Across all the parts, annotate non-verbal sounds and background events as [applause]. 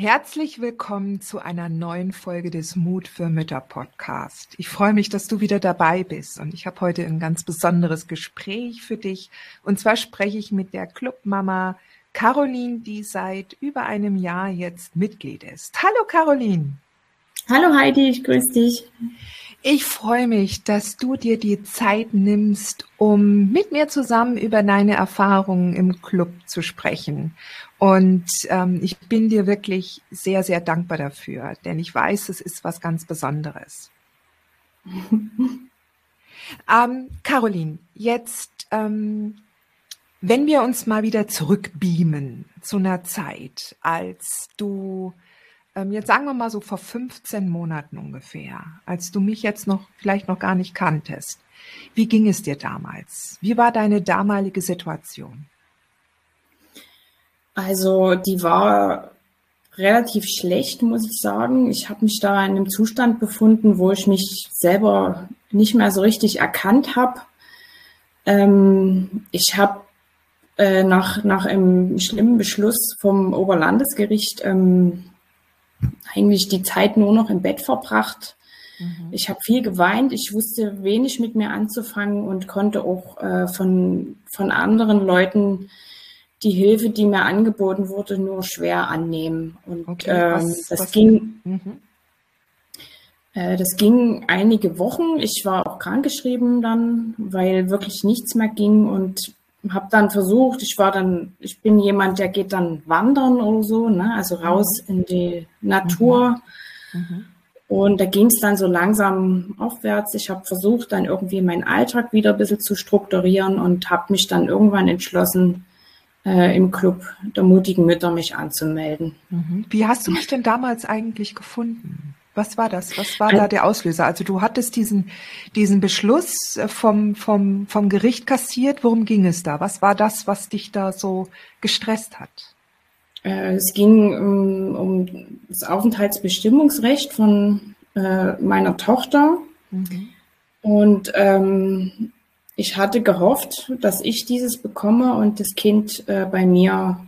Herzlich willkommen zu einer neuen Folge des Mut für Mütter Podcast. Ich freue mich, dass du wieder dabei bist und ich habe heute ein ganz besonderes Gespräch für dich. Und zwar spreche ich mit der Clubmama Caroline, die seit über einem Jahr jetzt Mitglied ist. Hallo Caroline. Hallo Heidi, ich grüße dich. Ich freue mich, dass du dir die Zeit nimmst, um mit mir zusammen über deine Erfahrungen im Club zu sprechen. Und ähm, ich bin dir wirklich sehr, sehr dankbar dafür, denn ich weiß, es ist was ganz Besonderes. [laughs] ähm, Caroline, jetzt, ähm, wenn wir uns mal wieder zurückbeamen zu einer Zeit, als du ähm, jetzt sagen wir mal so vor 15 Monaten ungefähr, als du mich jetzt noch vielleicht noch gar nicht kanntest. Wie ging es dir damals? Wie war deine damalige Situation? Also die war relativ schlecht, muss ich sagen. Ich habe mich da in einem Zustand befunden, wo ich mich selber nicht mehr so richtig erkannt habe. Ähm, ich habe äh, nach, nach einem schlimmen Beschluss vom Oberlandesgericht ähm, eigentlich die Zeit nur noch im Bett verbracht. Mhm. Ich habe viel geweint, ich wusste wenig mit mir anzufangen und konnte auch äh, von, von anderen Leuten die Hilfe, die mir angeboten wurde, nur schwer annehmen. Und okay, was, ähm, das was ging. Mhm. Äh, das ging einige Wochen. Ich war auch krankgeschrieben dann, weil wirklich nichts mehr ging und habe dann versucht, ich war dann, ich bin jemand, der geht dann wandern oder so, ne? also raus mhm. in die Natur. Mhm. Mhm. Und da ging es dann so langsam aufwärts. Ich habe versucht, dann irgendwie meinen Alltag wieder ein bisschen zu strukturieren und habe mich dann irgendwann entschlossen, äh, im Club der mutigen Mütter mich anzumelden. Mhm. Wie hast du mich denn damals eigentlich gefunden? Was war das? Was war da der Auslöser? Also du hattest diesen, diesen Beschluss vom, vom, vom Gericht kassiert. Worum ging es da? Was war das, was dich da so gestresst hat? Äh, es ging um, um das Aufenthaltsbestimmungsrecht von äh, meiner Tochter. Mhm. Und ähm, ich hatte gehofft, dass ich dieses bekomme und das Kind äh, bei mir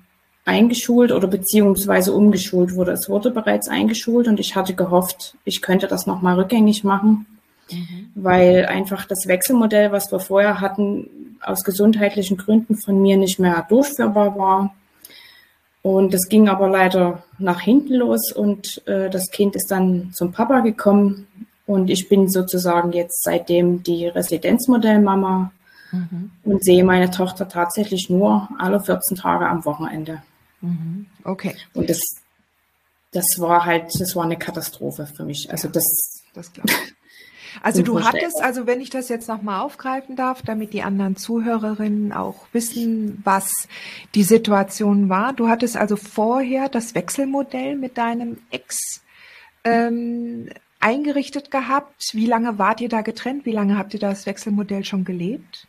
eingeschult oder beziehungsweise umgeschult wurde. Es wurde bereits eingeschult und ich hatte gehofft, ich könnte das nochmal rückgängig machen, mhm. weil einfach das Wechselmodell, was wir vorher hatten, aus gesundheitlichen Gründen von mir nicht mehr durchführbar war. Und das ging aber leider nach hinten los und äh, das Kind ist dann zum Papa gekommen und ich bin sozusagen jetzt seitdem die Residenzmodellmama mhm. und sehe meine Tochter tatsächlich nur alle 14 Tage am Wochenende. Mhm. Okay. Und das, das war halt, das war eine Katastrophe für mich. Also ja, das, das glaube ich. [laughs] Also du hattest, also wenn ich das jetzt nochmal aufgreifen darf, damit die anderen Zuhörerinnen auch wissen, was die Situation war. Du hattest also vorher das Wechselmodell mit deinem Ex ähm, eingerichtet gehabt. Wie lange wart ihr da getrennt? Wie lange habt ihr das Wechselmodell schon gelebt?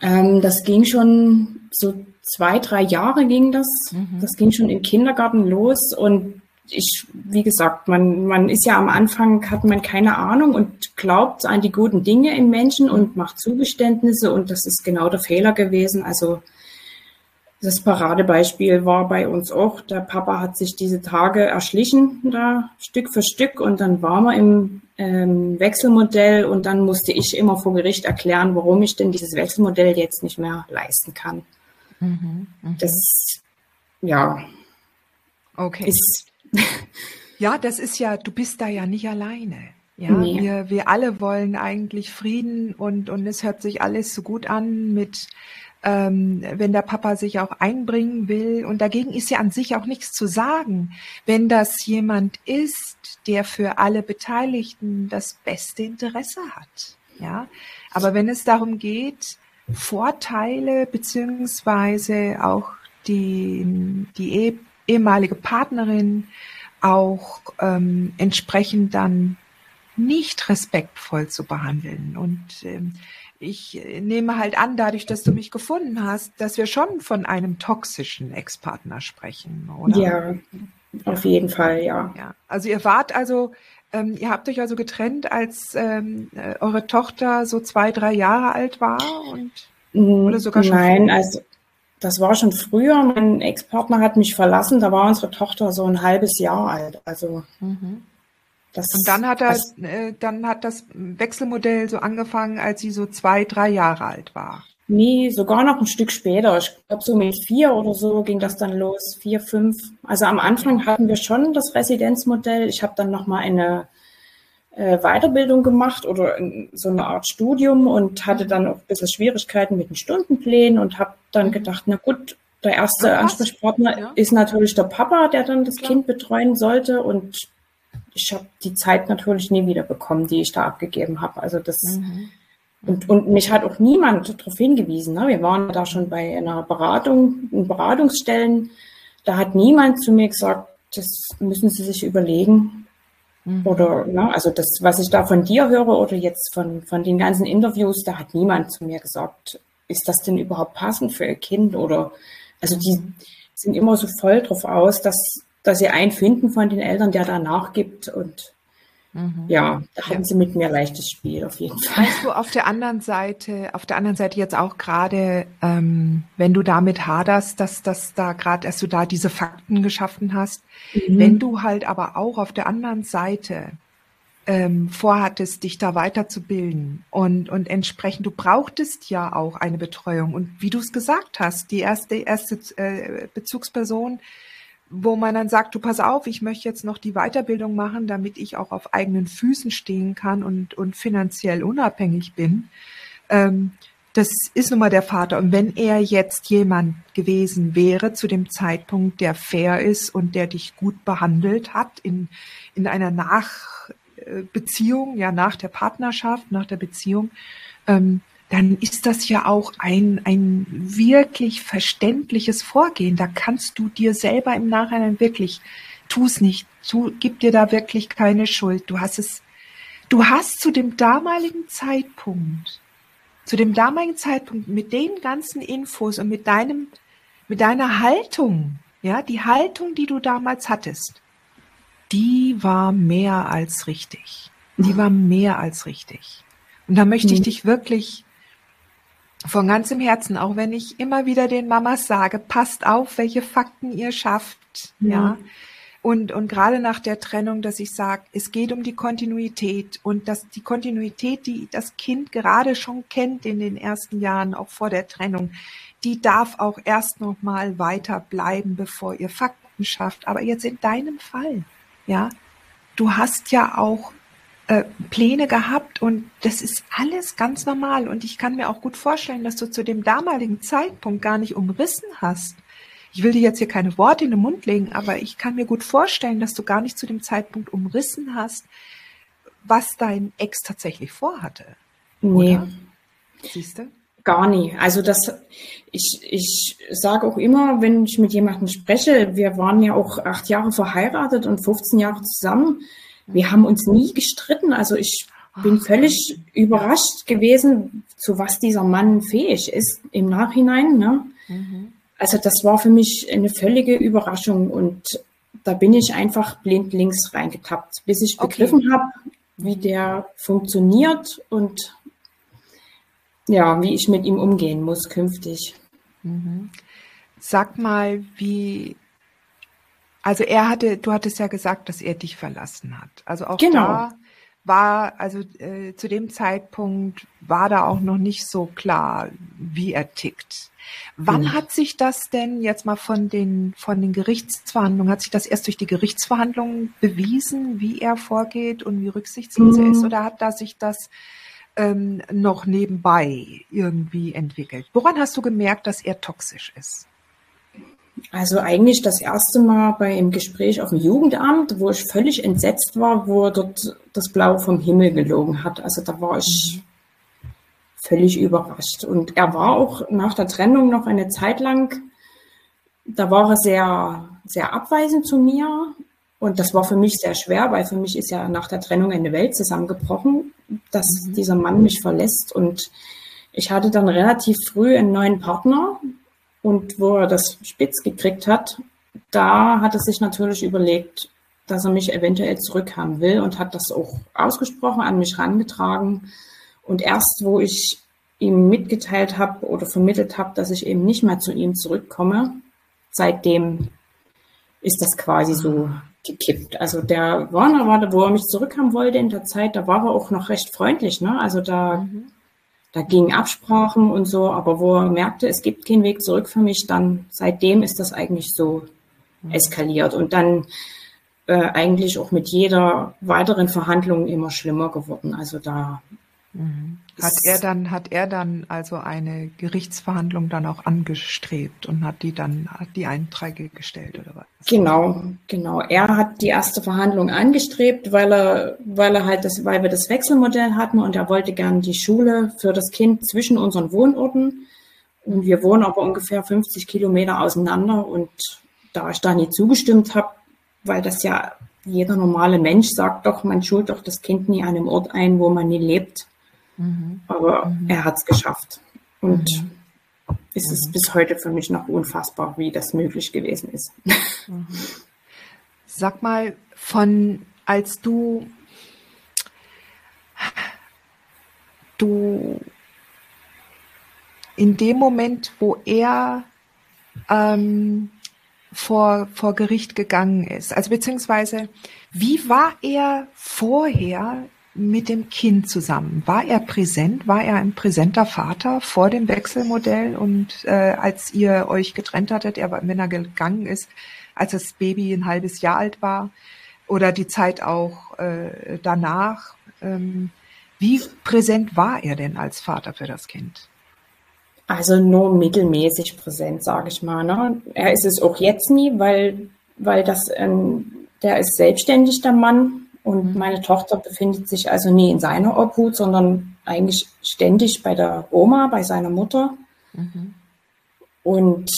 Ähm, das ging schon so zwei, drei Jahre ging das. Mhm. Das ging schon im Kindergarten los und ich, wie gesagt, man, man ist ja am Anfang, hat man keine Ahnung und glaubt an die guten Dinge im Menschen und macht Zugeständnisse und das ist genau der Fehler gewesen. Also das Paradebeispiel war bei uns auch. Der Papa hat sich diese Tage erschlichen, da Stück für Stück, und dann waren wir im ähm, Wechselmodell und dann musste ich immer vor Gericht erklären, warum ich denn dieses Wechselmodell jetzt nicht mehr leisten kann. Mhm, mh. Das, ja. Okay. Ist, [laughs] ja, das ist ja, du bist da ja nicht alleine. Ja, nee. wir, wir alle wollen eigentlich Frieden und, und es hört sich alles so gut an mit ähm, wenn der Papa sich auch einbringen will. Und dagegen ist ja an sich auch nichts zu sagen, wenn das jemand ist, der für alle Beteiligten das beste Interesse hat. Ja, aber wenn es darum geht, Vorteile beziehungsweise auch die, die ehemalige Partnerin auch ähm, entsprechend dann nicht respektvoll zu behandeln. Und ähm, ich nehme halt an, dadurch, dass du mich gefunden hast, dass wir schon von einem toxischen Ex-Partner sprechen, oder? Ja, auf jeden Fall, ja. ja. Also ihr wart also, ähm, ihr habt euch also getrennt, als ähm, äh, eure Tochter so zwei, drei Jahre alt war und oder sogar schon Nein, früher? also das war schon früher. Mein Ex-Partner hat mich verlassen, da war unsere Tochter so ein halbes Jahr alt. Also mhm. Das, und dann hat das, äh, dann hat das Wechselmodell so angefangen, als sie so zwei, drei Jahre alt war. Nee, sogar noch ein Stück später. Ich glaube, so mit vier oder so ging das dann los. Vier, fünf. Also am Anfang hatten wir schon das Residenzmodell. Ich habe dann nochmal eine äh, Weiterbildung gemacht oder so eine Art Studium und hatte dann auch ein bisschen Schwierigkeiten mit den Stundenplänen und habe dann mhm. gedacht, na gut, der erste Ansprechpartner ja. ist natürlich der Papa, der dann das Klar. Kind betreuen sollte und ich habe die Zeit natürlich nie wieder bekommen, die ich da abgegeben habe. Also das mhm. und, und mich hat auch niemand darauf hingewiesen. Ne? Wir waren da schon bei einer Beratung, in Beratungsstellen. Da hat niemand zu mir gesagt, das müssen Sie sich überlegen. Mhm. Oder, ne, also das, was ich da von dir höre oder jetzt von, von den ganzen Interviews, da hat niemand zu mir gesagt, ist das denn überhaupt passend für Ihr Kind? Oder, also die mhm. sind immer so voll drauf aus, dass dass sie einen finden von den Eltern, der da nachgibt und Mhm. Ja, da haben sie mit mir leichtes Spiel auf jeden Fall. Weißt du, auf der anderen Seite, auf der anderen Seite jetzt auch gerade, ähm, wenn du damit haderst, dass, dass da gerade, dass du da diese Fakten geschaffen hast, mhm. wenn du halt aber auch auf der anderen Seite ähm, vorhattest, dich da weiterzubilden und, und entsprechend, du brauchtest ja auch eine Betreuung und wie du es gesagt hast, die erste, erste äh, Bezugsperson, wo man dann sagt, du pass auf, ich möchte jetzt noch die Weiterbildung machen, damit ich auch auf eigenen Füßen stehen kann und, und finanziell unabhängig bin. Ähm, das ist nun mal der Vater. Und wenn er jetzt jemand gewesen wäre zu dem Zeitpunkt, der fair ist und der dich gut behandelt hat in, in einer Nachbeziehung, ja, nach der Partnerschaft, nach der Beziehung, ähm, dann ist das ja auch ein, ein wirklich verständliches Vorgehen. Da kannst du dir selber im Nachhinein wirklich, tu es nicht, tu, gib dir da wirklich keine Schuld. Du hast es, du hast zu dem damaligen Zeitpunkt, zu dem damaligen Zeitpunkt mit den ganzen Infos und mit deinem, mit deiner Haltung, ja, die Haltung, die du damals hattest, die war mehr als richtig. Die war mehr als richtig. Und da möchte ich mhm. dich wirklich von ganzem Herzen, auch wenn ich immer wieder den Mamas sage, passt auf, welche Fakten ihr schafft, mhm. ja. Und, und gerade nach der Trennung, dass ich sage, es geht um die Kontinuität und dass die Kontinuität, die das Kind gerade schon kennt in den ersten Jahren, auch vor der Trennung, die darf auch erst noch mal weiter bleiben, bevor ihr Fakten schafft. Aber jetzt in deinem Fall, ja, du hast ja auch äh, Pläne gehabt und das ist alles ganz normal. Und ich kann mir auch gut vorstellen, dass du zu dem damaligen Zeitpunkt gar nicht umrissen hast. Ich will dir jetzt hier keine Worte in den Mund legen, aber ich kann mir gut vorstellen, dass du gar nicht zu dem Zeitpunkt umrissen hast, was dein Ex tatsächlich vorhatte. Nee. Oder? Siehst du? Gar nie. Also das, ich, ich sage auch immer, wenn ich mit jemandem spreche, wir waren ja auch acht Jahre verheiratet und 15 Jahre zusammen. Wir haben uns nie gestritten. Also ich bin völlig überrascht gewesen, zu was dieser Mann fähig ist im Nachhinein. Ne? Mhm. Also das war für mich eine völlige Überraschung und da bin ich einfach blind links reingetappt, bis ich begriffen okay. habe, wie der funktioniert und ja, wie ich mit ihm umgehen muss künftig. Mhm. Sag mal, wie also er hatte, du hattest ja gesagt, dass er dich verlassen hat. Also auch genau. da war, also äh, zu dem Zeitpunkt war da auch noch nicht so klar, wie er tickt. Wann mhm. hat sich das denn jetzt mal von den von den Gerichtsverhandlungen, hat sich das erst durch die Gerichtsverhandlungen bewiesen, wie er vorgeht und wie rücksichtslos mhm. er ist, oder hat da sich das ähm, noch nebenbei irgendwie entwickelt. Woran hast du gemerkt, dass er toxisch ist? Also eigentlich das erste Mal bei einem Gespräch auf dem Jugendamt, wo ich völlig entsetzt war, wo dort das Blau vom Himmel gelogen hat. Also da war ich völlig überrascht. Und er war auch nach der Trennung noch eine Zeit lang, da war er sehr, sehr abweisend zu mir. Und das war für mich sehr schwer, weil für mich ist ja nach der Trennung eine Welt zusammengebrochen, dass mhm. dieser Mann mich verlässt. Und ich hatte dann relativ früh einen neuen Partner. Und wo er das spitz gekriegt hat, da hat er sich natürlich überlegt, dass er mich eventuell zurückhaben will und hat das auch ausgesprochen, an mich rangetragen. Und erst, wo ich ihm mitgeteilt habe oder vermittelt habe, dass ich eben nicht mehr zu ihm zurückkomme, seitdem ist das quasi so gekippt. Also der Warner war, wo er mich zurückhaben wollte in der Zeit, da war er auch noch recht freundlich. Ne? Also da, mhm. Da gingen Absprachen und so, aber wo er merkte, es gibt keinen Weg zurück für mich, dann seitdem ist das eigentlich so mhm. eskaliert und dann äh, eigentlich auch mit jeder weiteren Verhandlung immer schlimmer geworden. Also da. Hat er dann, hat er dann also eine Gerichtsverhandlung dann auch angestrebt und hat die dann, hat die Einträge gestellt oder was? Genau, genau. Er hat die erste Verhandlung angestrebt, weil er, weil er halt das, weil wir das Wechselmodell hatten und er wollte gern die Schule für das Kind zwischen unseren Wohnorten. Und wir wohnen aber ungefähr 50 Kilometer auseinander und da ich da nie zugestimmt habe, weil das ja jeder normale Mensch sagt doch, man schult doch das Kind nie an einem Ort ein, wo man nie lebt. Mhm. Aber mhm. er hat es geschafft. Und mhm. es ist bis heute für mich noch unfassbar, wie das möglich gewesen ist. Mhm. Sag mal, von als du du in dem Moment, wo er ähm, vor, vor Gericht gegangen ist, also beziehungsweise wie war er vorher mit dem Kind zusammen? War er präsent? War er ein präsenter Vater vor dem Wechselmodell? Und äh, als ihr euch getrennt hattet, er, wenn er gegangen ist, als das Baby ein halbes Jahr alt war oder die Zeit auch äh, danach, ähm, wie präsent war er denn als Vater für das Kind? Also nur mittelmäßig präsent, sage ich mal. Ne? Er ist es auch jetzt nie, weil, weil das, ähm, der ist selbstständig, der Mann, und mhm. meine Tochter befindet sich also nie in seiner Obhut, sondern eigentlich ständig bei der Oma, bei seiner Mutter. Mhm. Und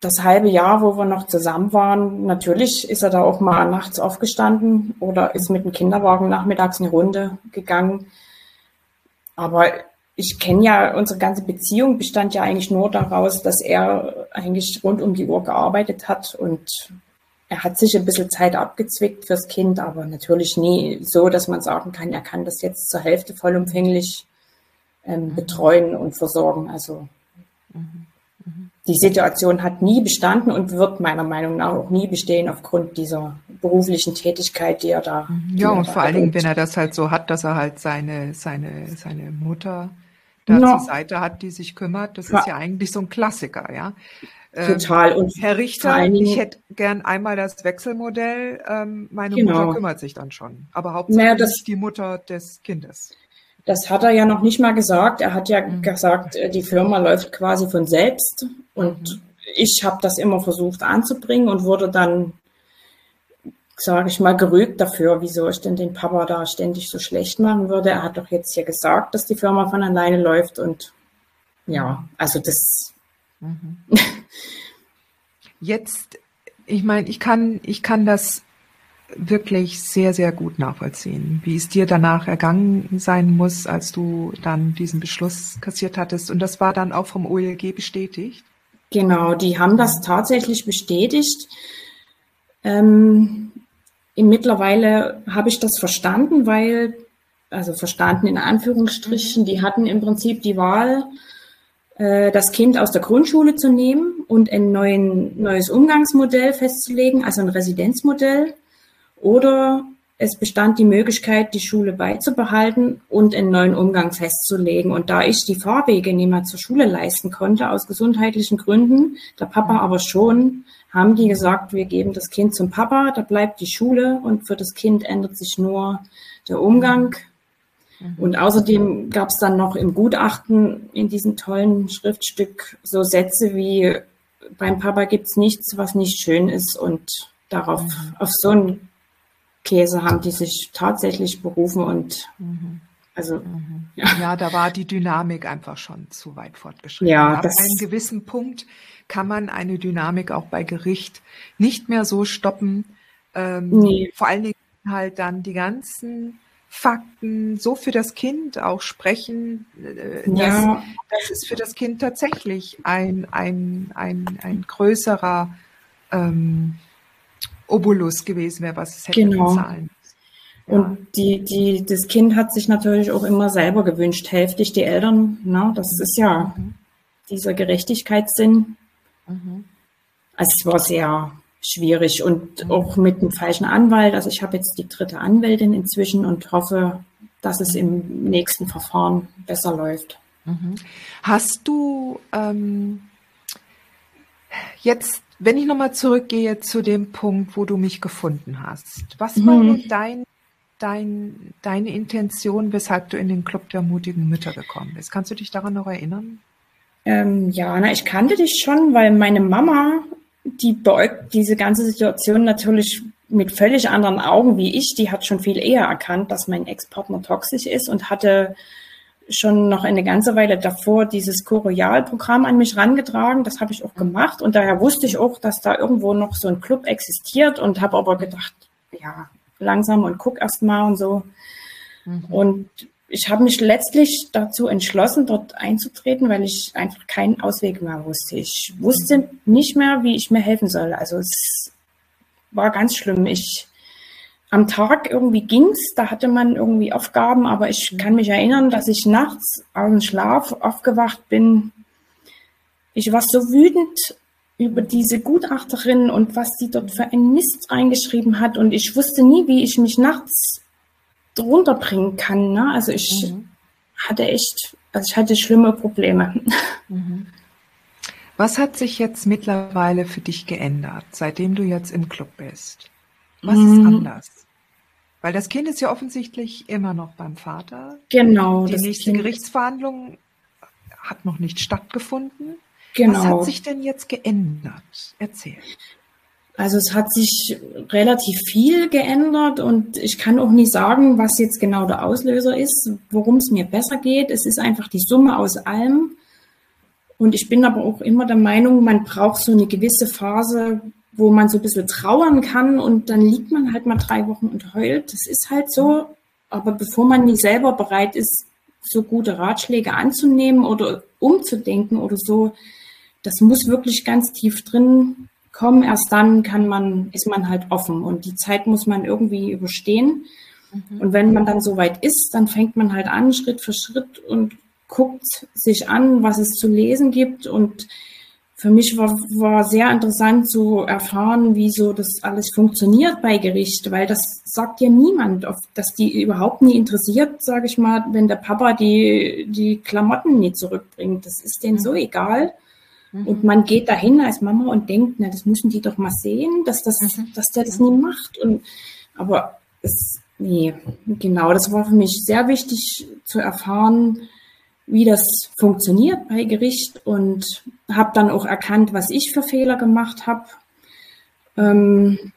das halbe Jahr, wo wir noch zusammen waren, natürlich ist er da auch mal nachts aufgestanden oder ist mit dem Kinderwagen nachmittags eine Runde gegangen. Aber ich kenne ja, unsere ganze Beziehung bestand ja eigentlich nur daraus, dass er eigentlich rund um die Uhr gearbeitet hat und er hat sich ein bisschen Zeit abgezwickt fürs Kind, aber natürlich nie so, dass man sagen kann, er kann das jetzt zur Hälfte vollumfänglich ähm, mhm. betreuen und versorgen. Also mhm. Die Situation hat nie bestanden und wird meiner Meinung nach auch nie bestehen aufgrund dieser beruflichen Tätigkeit, die er da. Mhm. Ja, und vor allen Dingen, wenn er das halt so hat, dass er halt seine, seine, seine Mutter da no. zur Seite hat, die sich kümmert. Das ja. ist ja eigentlich so ein Klassiker, ja. Total. Und Herr Richter, ich hätte gern einmal das Wechselmodell. Ähm, meine genau. Mutter kümmert sich dann schon. Aber hauptsächlich naja, das, die Mutter des Kindes. Das hat er ja noch nicht mal gesagt. Er hat ja mhm. gesagt, äh, die Firma läuft quasi von selbst. Und mhm. ich habe das immer versucht anzubringen und wurde dann, sage ich mal, gerügt dafür, wieso ich denn den Papa da ständig so schlecht machen würde. Er hat doch jetzt hier gesagt, dass die Firma von alleine läuft. Und ja, also das. Mhm. Jetzt, ich meine, ich kann, ich kann das wirklich sehr, sehr gut nachvollziehen, wie es dir danach ergangen sein muss, als du dann diesen Beschluss kassiert hattest. Und das war dann auch vom OLG bestätigt? Genau, die haben das tatsächlich bestätigt. Ähm, mittlerweile habe ich das verstanden, weil, also verstanden in Anführungsstrichen, die hatten im Prinzip die Wahl, äh, das Kind aus der Grundschule zu nehmen und ein neuen, neues Umgangsmodell festzulegen, also ein Residenzmodell. Oder es bestand die Möglichkeit, die Schule beizubehalten und einen neuen Umgang festzulegen. Und da ich die Fahrwege nicht mehr zur Schule leisten konnte, aus gesundheitlichen Gründen, der Papa aber schon, haben die gesagt, wir geben das Kind zum Papa, da bleibt die Schule und für das Kind ändert sich nur der Umgang. Mhm. Und außerdem gab es dann noch im Gutachten in diesem tollen Schriftstück so Sätze wie beim Papa gibt es nichts, was nicht schön ist. Und darauf, mhm. auf so einen Käse haben die sich tatsächlich berufen und mhm. also mhm. ja. ja. da war die Dynamik einfach schon zu weit fortgeschritten. Ja, Ab einem gewissen Punkt kann man eine Dynamik auch bei Gericht nicht mehr so stoppen. Ähm, nee. Vor allen Dingen halt dann die ganzen Fakten so für das Kind auch sprechen, äh, ja. dass, es für das Kind tatsächlich ein, ein, ein, ein größerer ähm, Obolus gewesen wäre, was es hätte genau. bezahlen. Ja. Und die, die, das Kind hat sich natürlich auch immer selber gewünscht, hälftig die Eltern. Ne? Das ist ja mhm. dieser Gerechtigkeitssinn. Mhm. Also es war sehr schwierig und mhm. auch mit dem falschen Anwalt. Also ich habe jetzt die dritte Anwältin inzwischen und hoffe, dass es im nächsten Verfahren besser läuft. Mhm. Hast du ähm, jetzt, wenn ich nochmal zurückgehe zu dem Punkt, wo du mich gefunden hast, was war mhm. dein, dein, deine Intention, weshalb du in den Club der mutigen Mütter gekommen bist? Kannst du dich daran noch erinnern? Ähm, ja, na, ich kannte dich schon, weil meine Mama die beäugt diese ganze Situation natürlich mit völlig anderen Augen wie ich. Die hat schon viel eher erkannt, dass mein Ex-Partner toxisch ist und hatte schon noch eine ganze Weile davor dieses Coroyal-Programm an mich rangetragen. Das habe ich auch gemacht und daher wusste ich auch, dass da irgendwo noch so ein Club existiert und habe aber gedacht, ja, langsam und guck erst mal und so. Mhm. Und ich habe mich letztlich dazu entschlossen, dort einzutreten, weil ich einfach keinen Ausweg mehr wusste. Ich wusste nicht mehr, wie ich mir helfen soll. Also es war ganz schlimm. Ich am Tag irgendwie ging's, da hatte man irgendwie Aufgaben, aber ich kann mich erinnern, dass ich nachts aus dem Schlaf aufgewacht bin. Ich war so wütend über diese Gutachterin und was die dort für einen Mist reingeschrieben hat und ich wusste nie, wie ich mich nachts runterbringen kann. Ne? Also ich mhm. hatte echt, also ich hatte schlimme Probleme. [laughs] Mhm. Was hat sich jetzt mittlerweile für dich geändert, seitdem du jetzt im Club bist? Was mhm. ist anders? Weil das Kind ist ja offensichtlich immer noch beim Vater. Genau. Die nächste kind Gerichtsverhandlung hat noch nicht stattgefunden. Genau. Was hat sich denn jetzt geändert? Erzähl. Also es hat sich relativ viel geändert und ich kann auch nicht sagen, was jetzt genau der Auslöser ist, worum es mir besser geht. Es ist einfach die Summe aus allem. Und ich bin aber auch immer der Meinung, man braucht so eine gewisse Phase, wo man so ein bisschen trauern kann und dann liegt man halt mal drei Wochen und heult. Das ist halt so. Aber bevor man nie selber bereit ist, so gute Ratschläge anzunehmen oder umzudenken oder so, das muss wirklich ganz tief drin kommen. Erst dann kann man, ist man halt offen und die Zeit muss man irgendwie überstehen. Mhm. Und wenn man dann so weit ist, dann fängt man halt an, Schritt für Schritt und guckt sich an, was es zu lesen gibt. Und für mich war, war sehr interessant zu erfahren, wie so das alles funktioniert bei Gericht, weil das sagt ja niemand, dass die überhaupt nie interessiert, sage ich mal, wenn der Papa die, die Klamotten nie zurückbringt. Das ist denen mhm. so egal. Und man geht dahin als Mama und denkt, na, das müssen die doch mal sehen, dass, das, mhm. dass der das nie macht. Und, aber es, nee, genau, das war für mich sehr wichtig zu erfahren, wie das funktioniert bei Gericht und habe dann auch erkannt, was ich für Fehler gemacht habe. Ähm,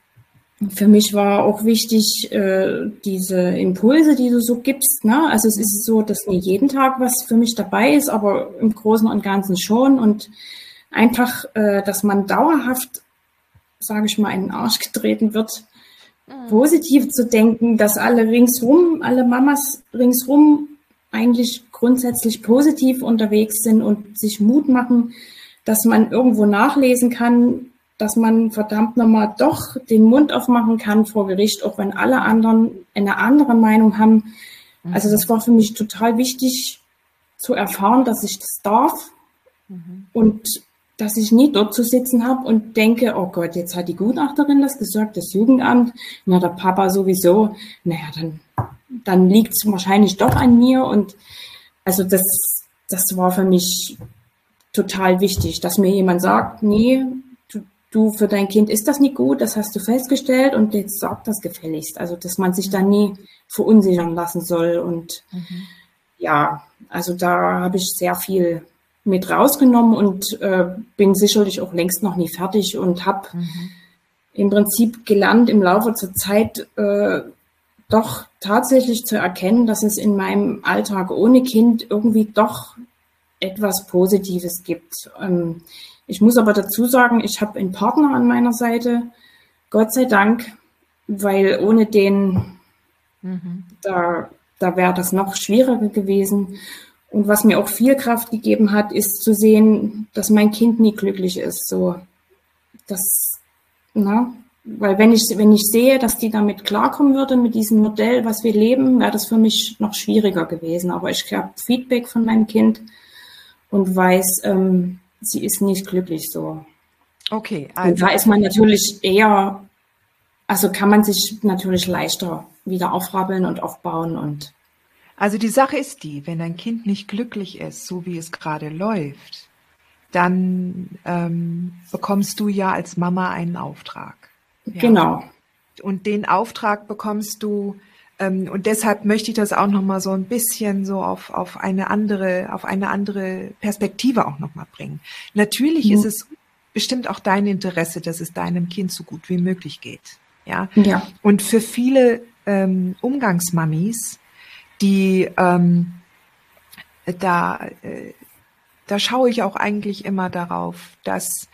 für mich war auch wichtig, äh, diese Impulse, die du so gibst. Ne? Also es ist so, dass nie jeden Tag was für mich dabei ist, aber im Großen und Ganzen schon. Und einfach, äh, dass man dauerhaft, sage ich mal, in den Arsch getreten wird, mhm. positiv zu denken, dass alle ringsrum, alle Mamas ringsrum eigentlich grundsätzlich positiv unterwegs sind und sich Mut machen, dass man irgendwo nachlesen kann, dass man verdammt nochmal doch den Mund aufmachen kann vor Gericht, auch wenn alle anderen eine andere Meinung haben. Also das war für mich total wichtig zu erfahren, dass ich das darf mhm. und dass ich nie dort zu sitzen habe und denke, oh Gott, jetzt hat die Gutachterin das gesagt, das Jugendamt, na der Papa sowieso, naja, dann, dann liegt es wahrscheinlich doch an mir und also das, das war für mich total wichtig, dass mir jemand sagt, nee, du, du, für dein Kind ist das nicht gut, das hast du festgestellt und jetzt sag das gefälligst. Also, dass man sich da nie verunsichern lassen soll. Und mhm. ja, also da habe ich sehr viel mit rausgenommen und äh, bin sicherlich auch längst noch nie fertig und habe mhm. im Prinzip gelernt, im Laufe der Zeit äh, doch tatsächlich zu erkennen, dass es in meinem Alltag ohne Kind irgendwie doch etwas Positives gibt. Ähm, ich muss aber dazu sagen, ich habe einen Partner an meiner Seite, Gott sei Dank, weil ohne den, mhm. da, da wäre das noch schwieriger gewesen. Und was mir auch viel Kraft gegeben hat, ist zu sehen, dass mein Kind nie glücklich ist. So, das, na, weil wenn ich, wenn ich sehe, dass die damit klarkommen würde, mit diesem Modell, was wir leben, wäre das für mich noch schwieriger gewesen. Aber ich habe Feedback von meinem Kind und weiß, ähm, sie ist nicht glücklich so. Okay. Also. Und da ist man natürlich eher, also kann man sich natürlich leichter wieder aufrappeln und aufbauen und. Also die Sache ist die, wenn ein Kind nicht glücklich ist, so wie es gerade läuft, dann ähm, bekommst du ja als Mama einen Auftrag. Ja. Genau. Und den Auftrag bekommst du, ähm, und deshalb möchte ich das auch nochmal so ein bisschen so auf, auf eine andere, auf eine andere Perspektive auch nochmal bringen. Natürlich mhm. ist es bestimmt auch dein Interesse, dass es deinem Kind so gut wie möglich geht. Ja. ja. Und für viele ähm, Umgangsmamis, die ähm, da, äh, da schaue ich auch eigentlich immer darauf, dass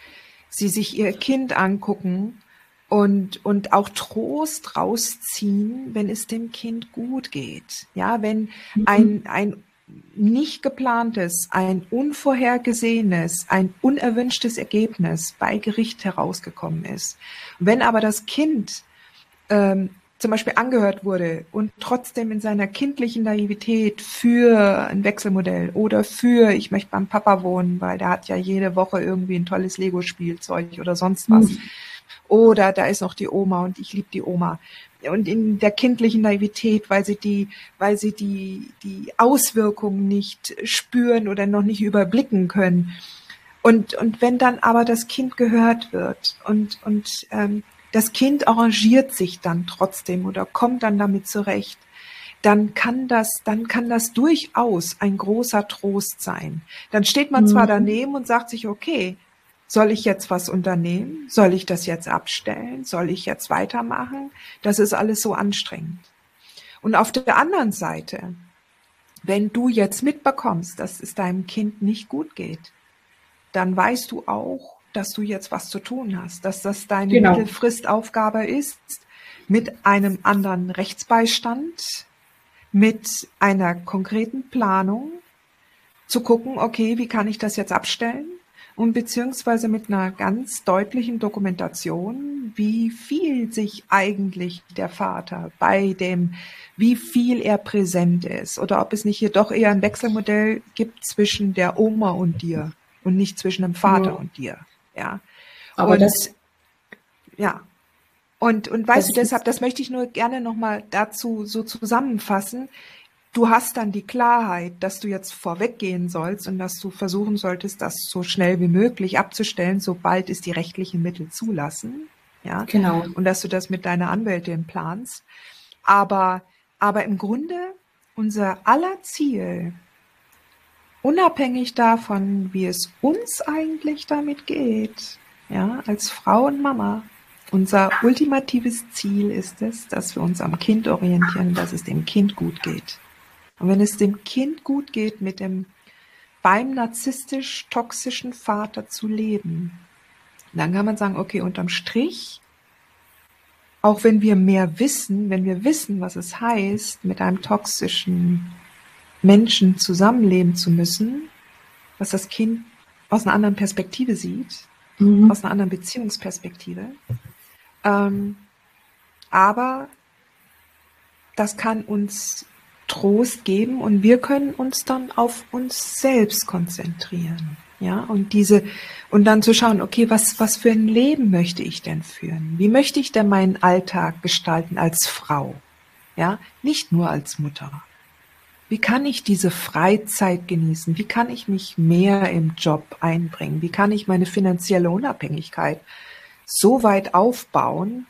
sie sich ihr Kind angucken und, und auch Trost rausziehen, wenn es dem Kind gut geht. Ja, wenn mhm. ein, ein nicht geplantes, ein unvorhergesehenes, ein unerwünschtes Ergebnis bei Gericht herausgekommen ist. Wenn aber das Kind ähm, zum Beispiel angehört wurde und trotzdem in seiner kindlichen Naivität für ein Wechselmodell oder für, ich möchte beim Papa wohnen, weil der hat ja jede Woche irgendwie ein tolles Lego-Spielzeug oder sonst was. Mhm oder da ist noch die Oma und ich liebe die Oma. Und in der kindlichen Naivität, weil sie die, weil sie die, die Auswirkungen nicht spüren oder noch nicht überblicken können. Und, und wenn dann aber das Kind gehört wird und, und ähm, das Kind arrangiert sich dann trotzdem oder kommt dann damit zurecht, dann kann das, dann kann das durchaus ein großer Trost sein. Dann steht man mhm. zwar daneben und sagt sich, okay, soll ich jetzt was unternehmen? Soll ich das jetzt abstellen? Soll ich jetzt weitermachen? Das ist alles so anstrengend. Und auf der anderen Seite, wenn du jetzt mitbekommst, dass es deinem Kind nicht gut geht, dann weißt du auch, dass du jetzt was zu tun hast, dass das deine genau. Mittelfristaufgabe ist, mit einem anderen Rechtsbeistand, mit einer konkreten Planung zu gucken, okay, wie kann ich das jetzt abstellen? Und beziehungsweise mit einer ganz deutlichen Dokumentation, wie viel sich eigentlich der Vater bei dem, wie viel er präsent ist oder ob es nicht hier doch eher ein Wechselmodell gibt zwischen der Oma und dir und nicht zwischen dem Vater ja. und dir. Ja. Aber und, das, ja. Und, und weißt du, deshalb, das möchte ich nur gerne nochmal dazu so zusammenfassen du hast dann die Klarheit, dass du jetzt vorweggehen sollst und dass du versuchen solltest, das so schnell wie möglich abzustellen, sobald es die rechtlichen Mittel zulassen. Ja, genau. Und dass du das mit deiner Anwältin planst. Aber, aber im Grunde unser aller Ziel, unabhängig davon, wie es uns eigentlich damit geht, ja, als Frau und Mama, unser ultimatives Ziel ist es, dass wir uns am Kind orientieren, dass es dem Kind gut geht. Und wenn es dem Kind gut geht, mit dem beim narzisstisch-toxischen Vater zu leben, dann kann man sagen, okay, unterm Strich, auch wenn wir mehr wissen, wenn wir wissen, was es heißt, mit einem toxischen Menschen zusammenleben zu müssen, was das Kind aus einer anderen Perspektive sieht, mhm. aus einer anderen Beziehungsperspektive. Ähm, aber das kann uns Trost geben und wir können uns dann auf uns selbst konzentrieren. Ja, und diese, und dann zu schauen, okay, was, was für ein Leben möchte ich denn führen? Wie möchte ich denn meinen Alltag gestalten als Frau? Ja, nicht nur als Mutter. Wie kann ich diese Freizeit genießen? Wie kann ich mich mehr im Job einbringen? Wie kann ich meine finanzielle Unabhängigkeit so weit aufbauen,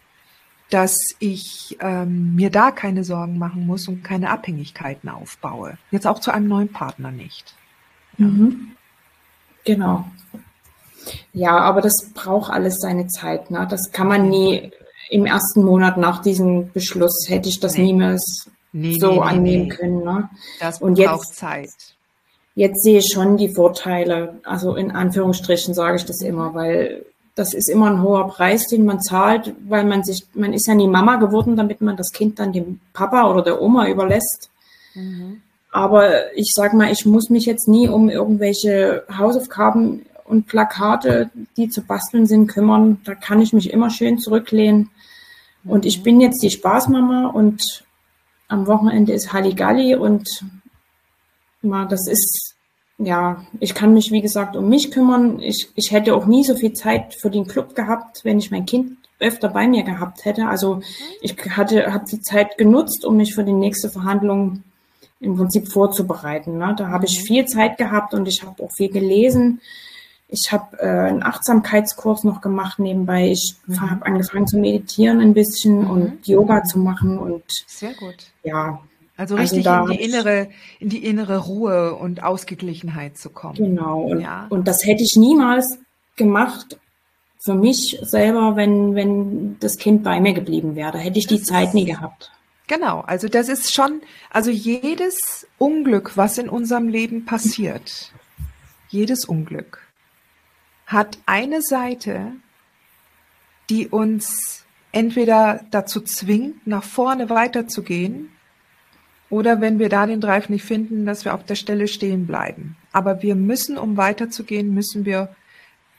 dass ich ähm, mir da keine Sorgen machen muss und keine Abhängigkeiten aufbaue. Jetzt auch zu einem neuen Partner nicht. Mhm. Genau. Ja, aber das braucht alles seine Zeit. Ne? Das kann man nie im ersten Monat nach diesem Beschluss hätte ich das nee. niemals nee, so nee, annehmen können. Ne? Das und braucht jetzt, Zeit. Jetzt sehe ich schon die Vorteile. Also in Anführungsstrichen sage ich das immer, weil das ist immer ein hoher Preis, den man zahlt, weil man sich, man ist ja nie Mama geworden, damit man das Kind dann dem Papa oder der Oma überlässt. Mhm. Aber ich sage mal, ich muss mich jetzt nie um irgendwelche Hausaufgaben und Plakate, die zu basteln sind, kümmern. Da kann ich mich immer schön zurücklehnen. Und ich bin jetzt die Spaßmama und am Wochenende ist Halligalli und mal, das ist, ja, ich kann mich, wie gesagt, um mich kümmern. Ich, ich hätte auch nie so viel Zeit für den Club gehabt, wenn ich mein Kind öfter bei mir gehabt hätte. Also ich hatte, habe die Zeit genutzt, um mich für die nächste Verhandlung im Prinzip vorzubereiten. Ne? Da habe ich mhm. viel Zeit gehabt und ich habe auch viel gelesen. Ich habe äh, einen Achtsamkeitskurs noch gemacht nebenbei. Ich mhm. habe angefangen zu meditieren ein bisschen mhm. und Yoga zu machen und sehr gut. Ja. Also, also richtig also in die innere, in die innere Ruhe und Ausgeglichenheit zu kommen. Genau. Und, ja. und das hätte ich niemals gemacht für mich selber, wenn, wenn das Kind bei mir geblieben wäre. Da hätte ich das die Zeit nie gehabt. Genau, also das ist schon, also jedes Unglück, was in unserem Leben passiert, jedes Unglück hat eine Seite, die uns entweder dazu zwingt, nach vorne weiterzugehen, oder wenn wir da den Drive nicht finden, dass wir auf der Stelle stehen bleiben. Aber wir müssen, um weiterzugehen, müssen wir,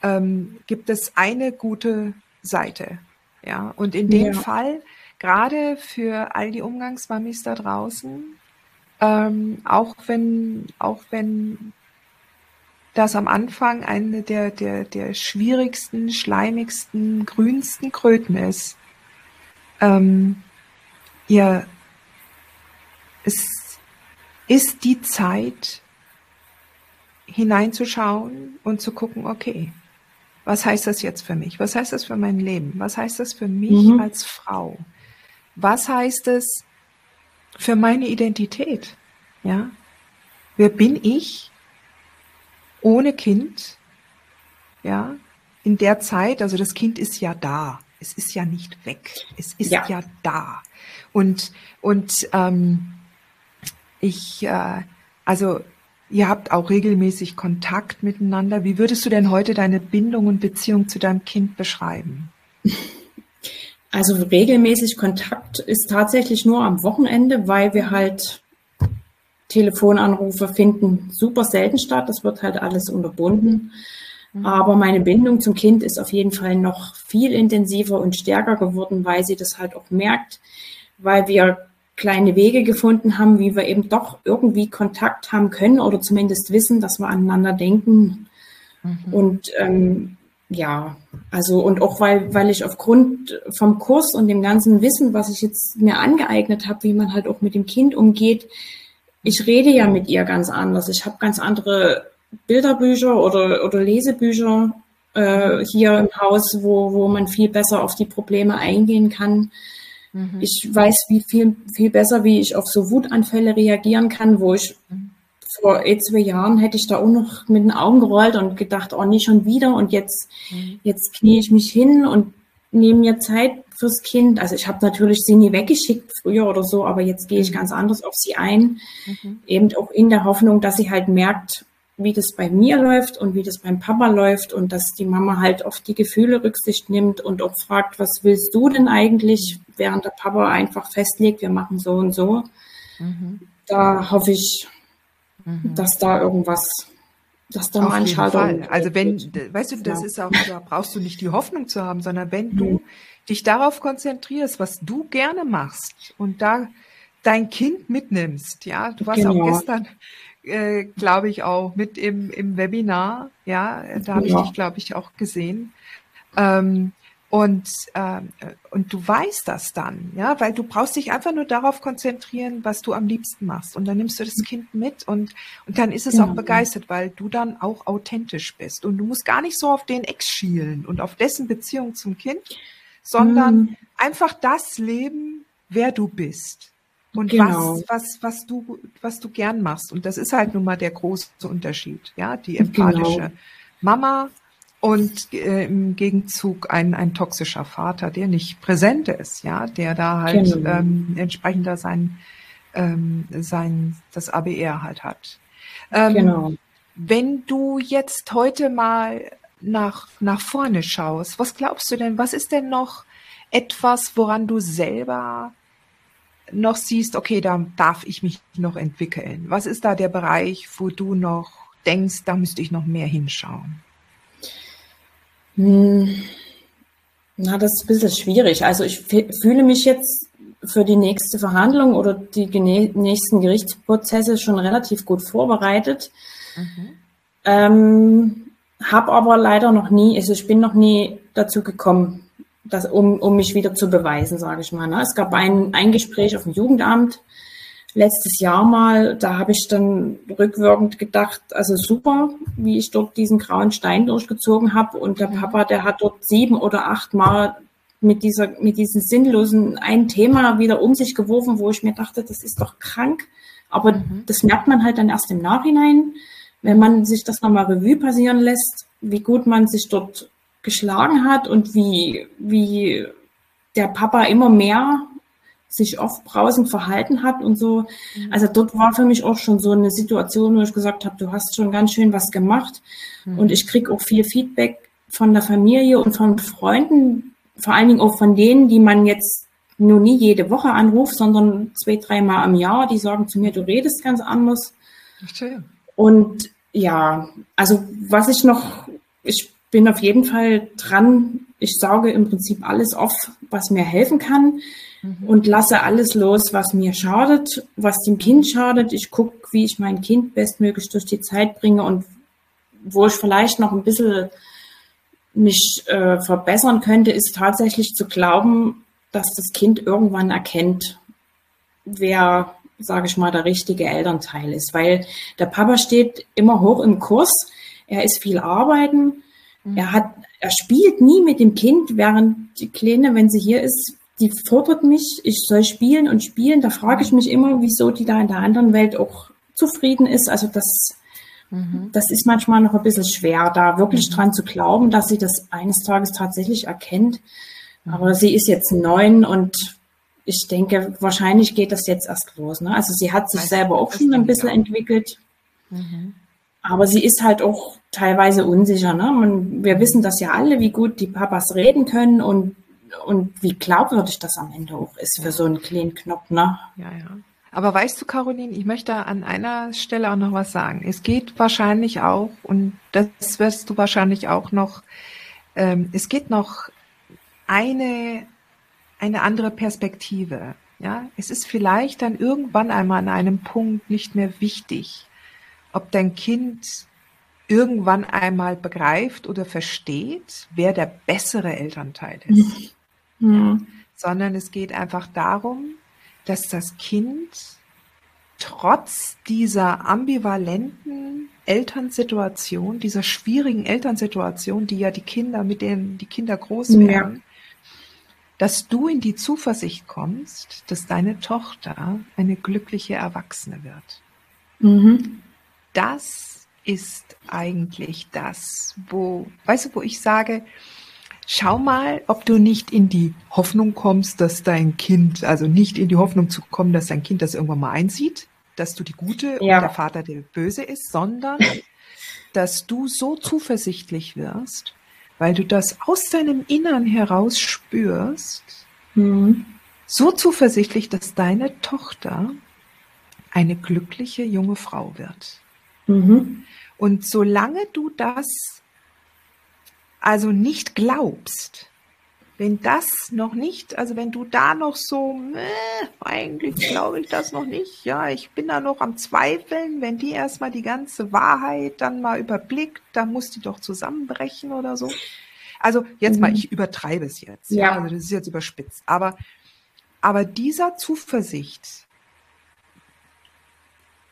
ähm, gibt es eine gute Seite. Ja, und in dem ja. Fall, gerade für all die Umgangsmamis da draußen, ähm, auch wenn, auch wenn das am Anfang eine der, der, der schwierigsten, schleimigsten, grünsten Kröten ist. Ähm, ihr, es ist die Zeit, hineinzuschauen und zu gucken, okay, was heißt das jetzt für mich? Was heißt das für mein Leben? Was heißt das für mich mhm. als Frau? Was heißt es für meine Identität? Ja? Wer bin ich? ohne Kind, ja, in der Zeit, also das Kind ist ja da. Es ist ja nicht weg. Es ist ja, ja da. Und, und ähm, ich, äh, also ihr habt auch regelmäßig Kontakt miteinander. Wie würdest du denn heute deine Bindung und Beziehung zu deinem Kind beschreiben? [laughs] Also regelmäßig Kontakt ist tatsächlich nur am Wochenende, weil wir halt Telefonanrufe finden super selten statt. Das wird halt alles unterbunden. Mhm. Aber meine Bindung zum Kind ist auf jeden Fall noch viel intensiver und stärker geworden, weil sie das halt auch merkt, weil wir kleine Wege gefunden haben, wie wir eben doch irgendwie Kontakt haben können oder zumindest wissen, dass wir aneinander denken. Mhm. Und ähm, ja, also und auch weil, weil ich aufgrund vom Kurs und dem ganzen Wissen, was ich jetzt mir angeeignet habe, wie man halt auch mit dem Kind umgeht, ich rede ja mit ihr ganz anders. Ich habe ganz andere Bilderbücher oder, oder Lesebücher äh, hier im Haus, wo, wo man viel besser auf die Probleme eingehen kann. Mhm. Ich weiß wie viel, viel besser, wie ich auf so Wutanfälle reagieren kann, wo ich mhm. vor eh zwei Jahren hätte ich da auch noch mit den Augen gerollt und gedacht, oh, nie schon wieder. Und jetzt, mhm. jetzt knie ich mich hin und nehme mir Zeit fürs Kind. Also ich habe natürlich sie nie weggeschickt früher oder so, aber jetzt gehe ich mhm. ganz anders auf sie ein. Mhm. Eben auch in der Hoffnung, dass sie halt merkt, wie das bei mir läuft und wie das beim Papa läuft und dass die Mama halt auf die Gefühle Rücksicht nimmt und auch fragt, was willst du denn eigentlich, während der Papa einfach festlegt, wir machen so und so. Mhm. Da hoffe ich, mhm. dass da irgendwas dass da Auf mal ein Schalter Also wenn, weißt du, das ja. ist auch, da brauchst du nicht die Hoffnung zu haben, sondern wenn du mhm. dich darauf konzentrierst, was du gerne machst und da dein Kind mitnimmst, ja, du warst genau. auch gestern, äh, glaube ich, auch mit im, im Webinar, ja, da habe ja. ich dich, glaube ich, auch gesehen. Ähm, Und, äh, und du weißt das dann, ja, weil du brauchst dich einfach nur darauf konzentrieren, was du am liebsten machst. Und dann nimmst du das Kind mit und, und dann ist es genau. auch begeistert, weil du dann auch authentisch bist. Und du musst gar nicht so auf den Ex schielen und auf dessen Beziehung zum Kind, sondern mhm. einfach das leben, wer du bist. Und genau. was, was, was du, was du gern machst. Und das ist halt nun mal der große Unterschied, ja, die empathische genau. Mama und äh, im Gegenzug ein, ein toxischer Vater, der nicht präsent ist, ja, der da halt genau. ähm, entsprechender sein, ähm, sein, das ABR halt hat. Ähm, genau. Wenn du jetzt heute mal nach, nach vorne schaust, was glaubst du denn, was ist denn noch etwas, woran du selber noch siehst, okay, da darf ich mich noch entwickeln? Was ist da der Bereich, wo du noch denkst, da müsste ich noch mehr hinschauen? Hm. Na, das ist ein bisschen schwierig. Also ich fühle mich jetzt für die nächste Verhandlung oder die nächsten Gerichtsprozesse schon relativ gut vorbereitet. Mhm. Ähm, habe aber leider noch nie, also ich bin noch nie dazu gekommen, das, um, um mich wieder zu beweisen, sage ich mal. Ne? Es gab ein, ein Gespräch auf dem Jugendamt, letztes Jahr mal, da habe ich dann rückwirkend gedacht, also super, wie ich dort diesen grauen Stein durchgezogen habe. Und der Papa, der hat dort sieben oder acht Mal mit dieser, mit diesem sinnlosen ein Thema wieder um sich geworfen, wo ich mir dachte, das ist doch krank. Aber mhm. das merkt man halt dann erst im Nachhinein, wenn man sich das nochmal Revue passieren lässt, wie gut man sich dort geschlagen hat und wie, wie der Papa immer mehr sich oft brausend verhalten hat und so. Mhm. Also dort war für mich auch schon so eine Situation, wo ich gesagt habe, du hast schon ganz schön was gemacht. Mhm. Und ich kriege auch viel Feedback von der Familie und von Freunden, vor allen Dingen auch von denen, die man jetzt nur nie jede Woche anruft, sondern zwei, dreimal im Jahr, die sagen zu mir, du redest ganz anders. Schön. Und ja, also was ich noch, ich bin auf jeden Fall dran, ich sauge im Prinzip alles auf, was mir helfen kann mhm. und lasse alles los, was mir schadet, was dem Kind schadet. Ich gucke, wie ich mein Kind bestmöglich durch die Zeit bringe und wo ich vielleicht noch ein bisschen mich äh, verbessern könnte, ist tatsächlich zu glauben, dass das Kind irgendwann erkennt, wer, sage ich mal, der richtige Elternteil ist. Weil der Papa steht immer hoch im Kurs, er ist viel arbeiten. Er hat, er spielt nie mit dem Kind, während die Kleine, wenn sie hier ist, die fordert mich, ich soll spielen und spielen. Da frage ich mich immer, wieso die da in der anderen Welt auch zufrieden ist. Also das, mhm. das ist manchmal noch ein bisschen schwer, da wirklich mhm. dran zu glauben, dass sie das eines Tages tatsächlich erkennt. Mhm. Aber sie ist jetzt neun und ich denke, wahrscheinlich geht das jetzt erst los. Ne? Also sie hat sich also, selber auch schon ein bisschen entwickelt. Mhm. Aber sie ist halt auch teilweise unsicher. Ne? Man, wir wissen das ja alle, wie gut die Papas reden können und und wie glaubwürdig das am Ende auch ist für so einen kleinen Knopf, ne? Ja, ja. Aber weißt du, Caroline, ich möchte an einer Stelle auch noch was sagen. Es geht wahrscheinlich auch, und das wirst du wahrscheinlich auch noch, ähm, es geht noch eine, eine andere Perspektive. Ja, es ist vielleicht dann irgendwann einmal an einem Punkt nicht mehr wichtig, ob dein Kind irgendwann einmal begreift oder versteht, wer der bessere Elternteil ist. Mhm. Sondern es geht einfach darum, dass das Kind trotz dieser ambivalenten Elternsituation, dieser schwierigen Elternsituation, die ja die Kinder, mit denen die Kinder groß werden, ja. dass du in die Zuversicht kommst, dass deine Tochter eine glückliche Erwachsene wird. Mhm. Das ist eigentlich das, wo, weißt du, wo ich sage, Schau mal, ob du nicht in die Hoffnung kommst, dass dein Kind, also nicht in die Hoffnung zu kommen, dass dein Kind das irgendwann mal einsieht, dass du die Gute ja. und der Vater der Böse ist, sondern [laughs] dass du so zuversichtlich wirst, weil du das aus deinem Innern heraus spürst, mhm. so zuversichtlich, dass deine Tochter eine glückliche junge Frau wird. Mhm. Und solange du das also nicht glaubst, wenn das noch nicht, also wenn du da noch so, äh, eigentlich glaube ich das noch nicht, ja, ich bin da noch am Zweifeln, wenn die erstmal die ganze Wahrheit dann mal überblickt, dann muss die doch zusammenbrechen oder so. Also jetzt mhm. mal, ich übertreibe es jetzt. Ja. ja. Also das ist jetzt überspitzt. Aber, aber dieser Zuversicht,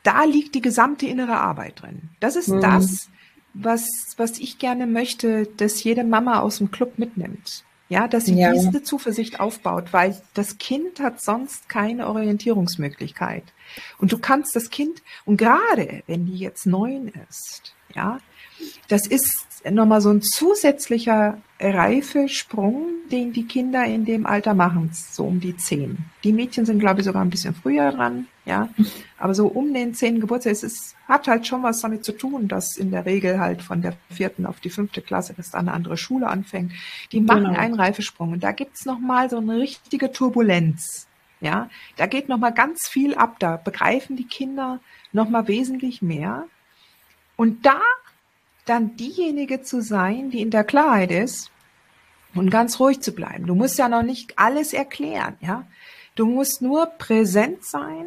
da liegt die gesamte innere Arbeit drin. Das ist mhm. das, was, was ich gerne möchte, dass jede Mama aus dem Club mitnimmt. Ja, dass sie ja. diese Zuversicht aufbaut, weil das Kind hat sonst keine Orientierungsmöglichkeit. Und du kannst das Kind, und gerade wenn die jetzt neun ist, ja, das ist nochmal so ein zusätzlicher Reifesprung, den die Kinder in dem Alter machen, so um die zehn. Die Mädchen sind, glaube ich, sogar ein bisschen früher dran, ja. Aber so um den zehn Geburtstag, es ist, hat halt schon was damit zu tun, dass in der Regel halt von der vierten auf die fünfte Klasse, dass da eine andere Schule anfängt. Die machen genau. einen Reifesprung. Und da gibt's nochmal so eine richtige Turbulenz. Ja, da geht nochmal ganz viel ab. Da begreifen die Kinder nochmal wesentlich mehr. Und da dann diejenige zu sein, die in der Klarheit ist und ganz ruhig zu bleiben. Du musst ja noch nicht alles erklären, ja. Du musst nur präsent sein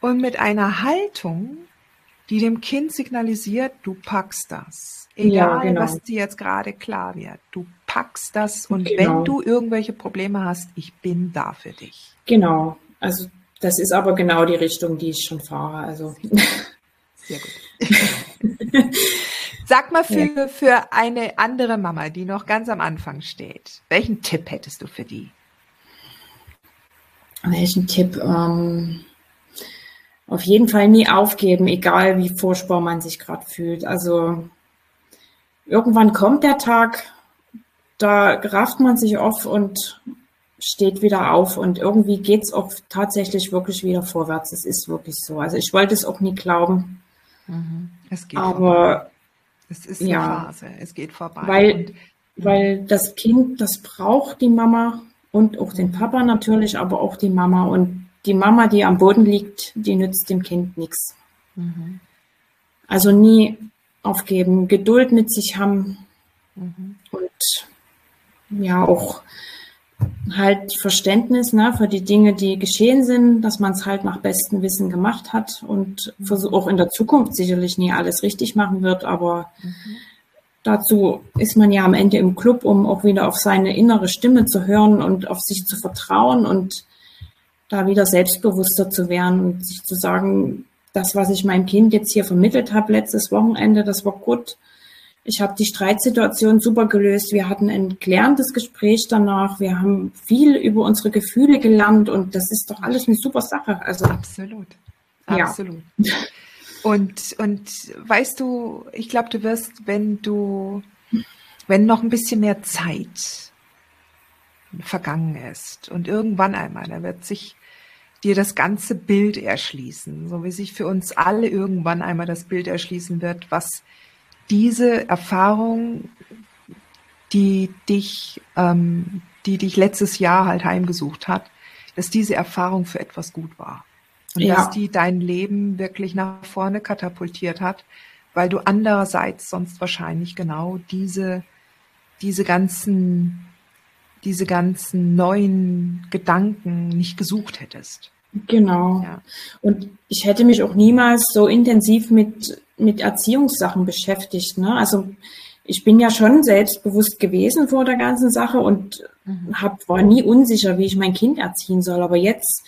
und mit einer Haltung, die dem Kind signalisiert, du packst das. Egal, ja, genau. was dir jetzt gerade klar wird. Du packst das und genau. wenn du irgendwelche Probleme hast, ich bin da für dich. Genau. Also das ist aber genau die Richtung, die ich schon fahre. Also sehr gut. [laughs] Sag mal für, ja. für eine andere Mama, die noch ganz am Anfang steht, welchen Tipp hättest du für die? Welchen Tipp? Ähm, auf jeden Fall nie aufgeben, egal wie furchtbar man sich gerade fühlt. Also irgendwann kommt der Tag, da rafft man sich auf und steht wieder auf und irgendwie geht es auch tatsächlich wirklich wieder vorwärts. Es ist wirklich so. Also ich wollte es auch nie glauben. Mhm. Es geht aber es ist eine ja, Phase, es geht vorbei. Weil, weil das Kind, das braucht die Mama und auch den Papa natürlich, aber auch die Mama. Und die Mama, die am Boden liegt, die nützt dem Kind nichts. Mhm. Also nie aufgeben, Geduld mit sich haben mhm. und ja auch halt Verständnis ne, für die Dinge, die geschehen sind, dass man es halt nach bestem Wissen gemacht hat und auch in der Zukunft sicherlich nie alles richtig machen wird, aber mhm. dazu ist man ja am Ende im Club, um auch wieder auf seine innere Stimme zu hören und auf sich zu vertrauen und da wieder selbstbewusster zu werden und sich zu sagen, das, was ich meinem Kind jetzt hier vermittelt habe letztes Wochenende, das war gut ich habe die Streitsituation super gelöst. Wir hatten ein klärendes Gespräch danach. Wir haben viel über unsere Gefühle gelernt und das ist doch alles eine super Sache. Also absolut, absolut. Ja. Und und weißt du, ich glaube, du wirst, wenn du, wenn noch ein bisschen mehr Zeit vergangen ist und irgendwann einmal, da wird sich dir das ganze Bild erschließen, so wie sich für uns alle irgendwann einmal das Bild erschließen wird, was diese Erfahrung, die dich, ähm, die dich letztes Jahr halt heimgesucht hat, dass diese Erfahrung für etwas gut war. Und ja. dass die dein Leben wirklich nach vorne katapultiert hat, weil du andererseits sonst wahrscheinlich genau diese, diese ganzen, diese ganzen neuen Gedanken nicht gesucht hättest. Genau. Ja. Und ich hätte mich auch niemals so intensiv mit mit Erziehungssachen beschäftigt. Ne? Also ich bin ja schon selbstbewusst gewesen vor der ganzen Sache und mhm. hab, war nie unsicher, wie ich mein Kind erziehen soll. Aber jetzt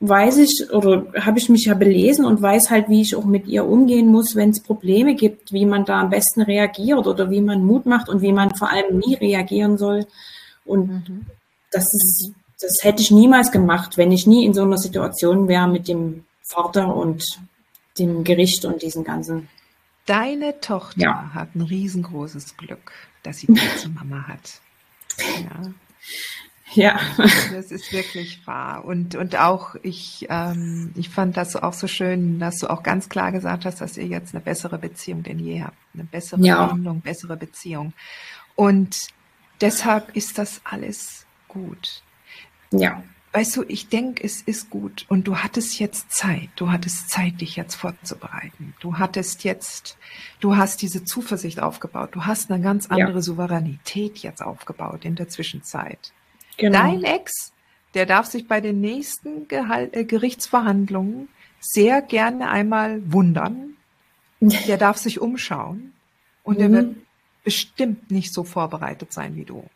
weiß ich oder habe ich mich ja belesen und weiß halt, wie ich auch mit ihr umgehen muss, wenn es Probleme gibt, wie man da am besten reagiert oder wie man Mut macht und wie man vor allem nie reagieren soll. Und mhm. das ist, das hätte ich niemals gemacht, wenn ich nie in so einer Situation wäre mit dem Vater und dem Gericht und diesen ganzen. Deine Tochter ja. hat ein riesengroßes Glück, dass sie diese Mama hat. Ja. Ja. Das ist wirklich wahr. Und, und auch ich, ähm, ich fand das auch so schön, dass du auch ganz klar gesagt hast, dass ihr jetzt eine bessere Beziehung denn je habt. Eine bessere ja. Bindung, bessere Beziehung. Und deshalb ist das alles gut. Ja weißt du, ich denke, es ist gut und du hattest jetzt Zeit. Du hattest Zeit, dich jetzt vorzubereiten. Du hattest jetzt, du hast diese Zuversicht aufgebaut. Du hast eine ganz andere ja. Souveränität jetzt aufgebaut in der Zwischenzeit. Genau. Dein Ex, der darf sich bei den nächsten Gehalt, äh, Gerichtsverhandlungen sehr gerne einmal wundern. [laughs] Der darf sich umschauen und mhm. er wird bestimmt nicht so vorbereitet sein wie du.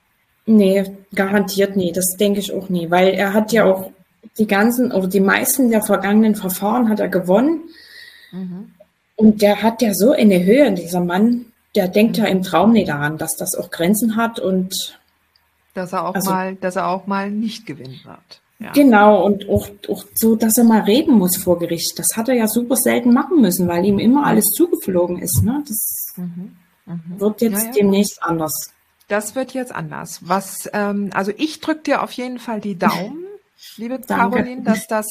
Nee, garantiert nie. Das denke ich auch nie, weil er hat ja auch die ganzen oder die meisten der vergangenen Verfahren hat er gewonnen. Mhm. Und der hat ja so eine Höhe, dieser Mann, der denkt mhm. ja im Traum nie daran, dass das auch Grenzen hat und dass er auch also, mal, dass er auch mal nicht gewinnen wird. Ja. Genau, und auch, auch so, dass er mal reden muss vor Gericht. Das hat er ja super selten machen müssen, weil ihm immer alles zugeflogen ist. Ne? Das mhm. Mhm. wird jetzt ja, ja. demnächst anders. Das wird jetzt anders. Was, ähm, also ich drücke dir auf jeden Fall die Daumen, [laughs] liebe Caroline, dass das,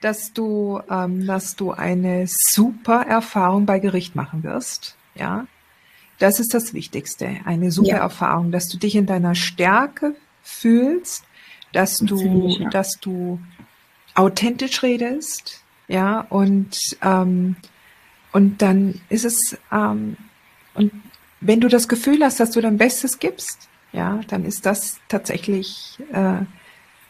dass du, ähm, dass du eine super Erfahrung bei Gericht machen wirst. Ja, das ist das Wichtigste. Eine super ja. Erfahrung, dass du dich in deiner Stärke fühlst, dass du, ich, ja. dass du authentisch redest, ja, und, ähm, und dann ist es, ähm, und wenn du das Gefühl hast, dass du dein Bestes gibst, ja, dann ist das tatsächlich äh,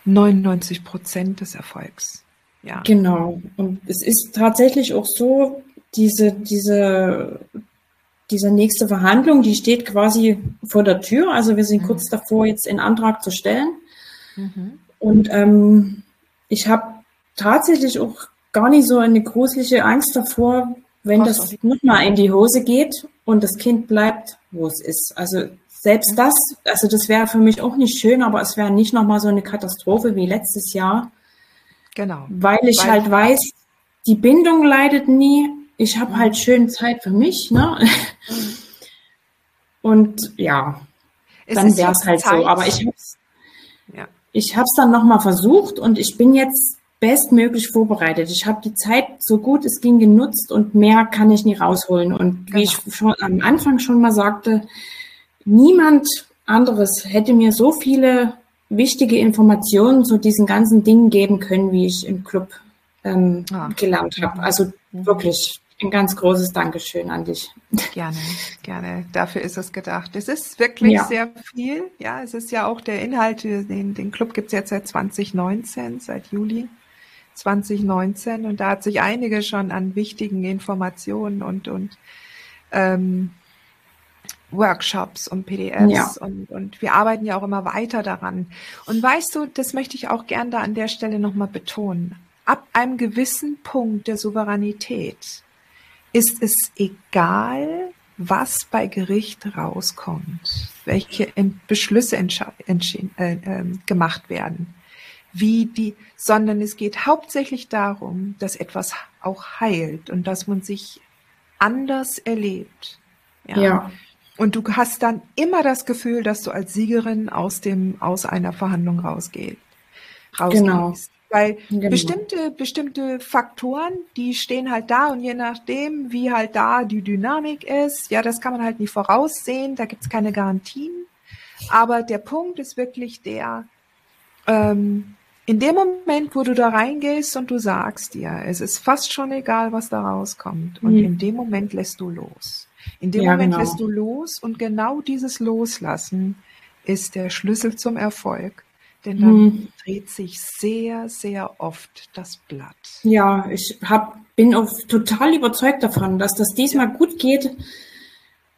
99 Prozent des Erfolgs. Ja. Genau. Und es ist tatsächlich auch so, diese, diese, diese nächste Verhandlung, die steht quasi vor der Tür. Also wir sind mhm. kurz davor, jetzt einen Antrag zu stellen. Mhm. Und ähm, ich habe tatsächlich auch gar nicht so eine gruselige Angst davor, wenn das nochmal in die Hose geht und das Kind bleibt, wo es ist. Also selbst das, also das wäre für mich auch nicht schön, aber es wäre nicht nochmal so eine Katastrophe wie letztes Jahr. Genau. Weil ich weil halt weiß, die Bindung leidet nie. Ich habe halt mhm. schön Zeit für mich, ne? Mhm. Und ja, es dann wäre es halt Zeit. so. Aber ich habe es ja. ich hab's dann nochmal versucht und ich bin jetzt bestmöglich vorbereitet. Ich habe die Zeit so gut es ging genutzt und mehr kann ich nie rausholen. Und wie genau. ich schon am Anfang schon mal sagte, niemand anderes hätte mir so viele wichtige Informationen zu diesen ganzen Dingen geben können, wie ich im Club ähm, ah. gelernt habe. Also mhm. wirklich ein ganz großes Dankeschön an dich. Gerne, gerne. Dafür ist es gedacht. Es ist wirklich ja. sehr viel. Ja, es ist ja auch der Inhalt, den, den Club gibt es jetzt seit 2019, seit Juli. 2019 und da hat sich einige schon an wichtigen Informationen und, und ähm, Workshops und PDFs ja. und, und wir arbeiten ja auch immer weiter daran. Und weißt du, das möchte ich auch gern da an der Stelle nochmal betonen. Ab einem gewissen Punkt der Souveränität ist es egal, was bei Gericht rauskommt, welche Beschlüsse äh, äh, gemacht werden wie die, sondern es geht hauptsächlich darum, dass etwas auch heilt und dass man sich anders erlebt. Ja. ja. Und du hast dann immer das Gefühl, dass du als Siegerin aus dem, aus einer Verhandlung rausgehst. rausgehst. Genau. Weil genau. bestimmte, bestimmte Faktoren, die stehen halt da und je nachdem, wie halt da die Dynamik ist, ja, das kann man halt nicht voraussehen, da gibt's keine Garantien. Aber der Punkt ist wirklich der, ähm, in dem Moment, wo du da reingehst und du sagst dir, es ist fast schon egal, was da rauskommt, und mhm. in dem Moment lässt du los. In dem ja, Moment genau. lässt du los und genau dieses Loslassen ist der Schlüssel zum Erfolg. Denn dann mhm. dreht sich sehr, sehr oft das Blatt. Ja, ich hab, bin auch total überzeugt davon, dass das diesmal gut geht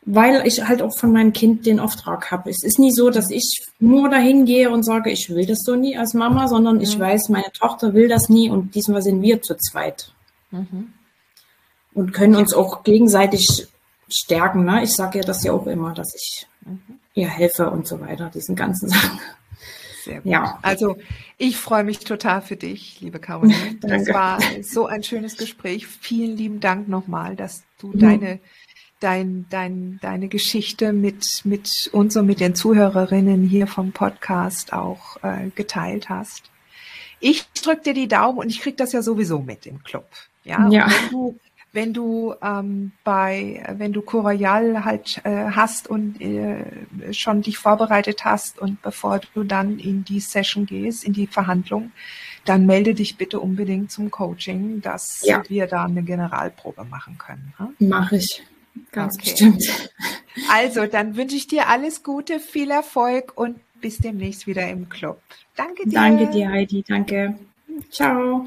weil ich halt auch von meinem Kind den Auftrag habe. Es ist nie so, dass ich nur dahin gehe und sage, ich will das so nie als Mama, sondern mhm. ich weiß, meine Tochter will das nie und diesmal sind wir zu zweit. Mhm. Und können uns auch gegenseitig stärken. Ne? Ich sage ja das ja auch immer, dass ich mhm. ihr helfe und so weiter, diesen ganzen [laughs] Sachen. Sehr gut. Ja. Also ich freue mich total für dich, liebe Caroline. [laughs] Das war so ein schönes Gespräch. Vielen lieben Dank nochmal, dass du mhm. deine dein, dein, deine Geschichte mit, mit uns und mit den Zuhörerinnen hier vom Podcast auch äh, geteilt hast. Ich drücke dir die Daumen und ich krieg das ja sowieso mit im Club. Ja, ja. wenn du, wenn du ähm, bei, wenn du Corroyal halt äh, hast und äh, schon dich vorbereitet hast und bevor du dann in die Session gehst, in die Verhandlung, dann melde dich bitte unbedingt zum Coaching, dass ja. wir da eine Generalprobe machen können. Ne? Mache ich. Ganz okay. bestimmt. Also, dann wünsche ich dir alles Gute, viel Erfolg und bis demnächst wieder im Club. Danke dir. Danke dir, Heidi. Danke. Ciao.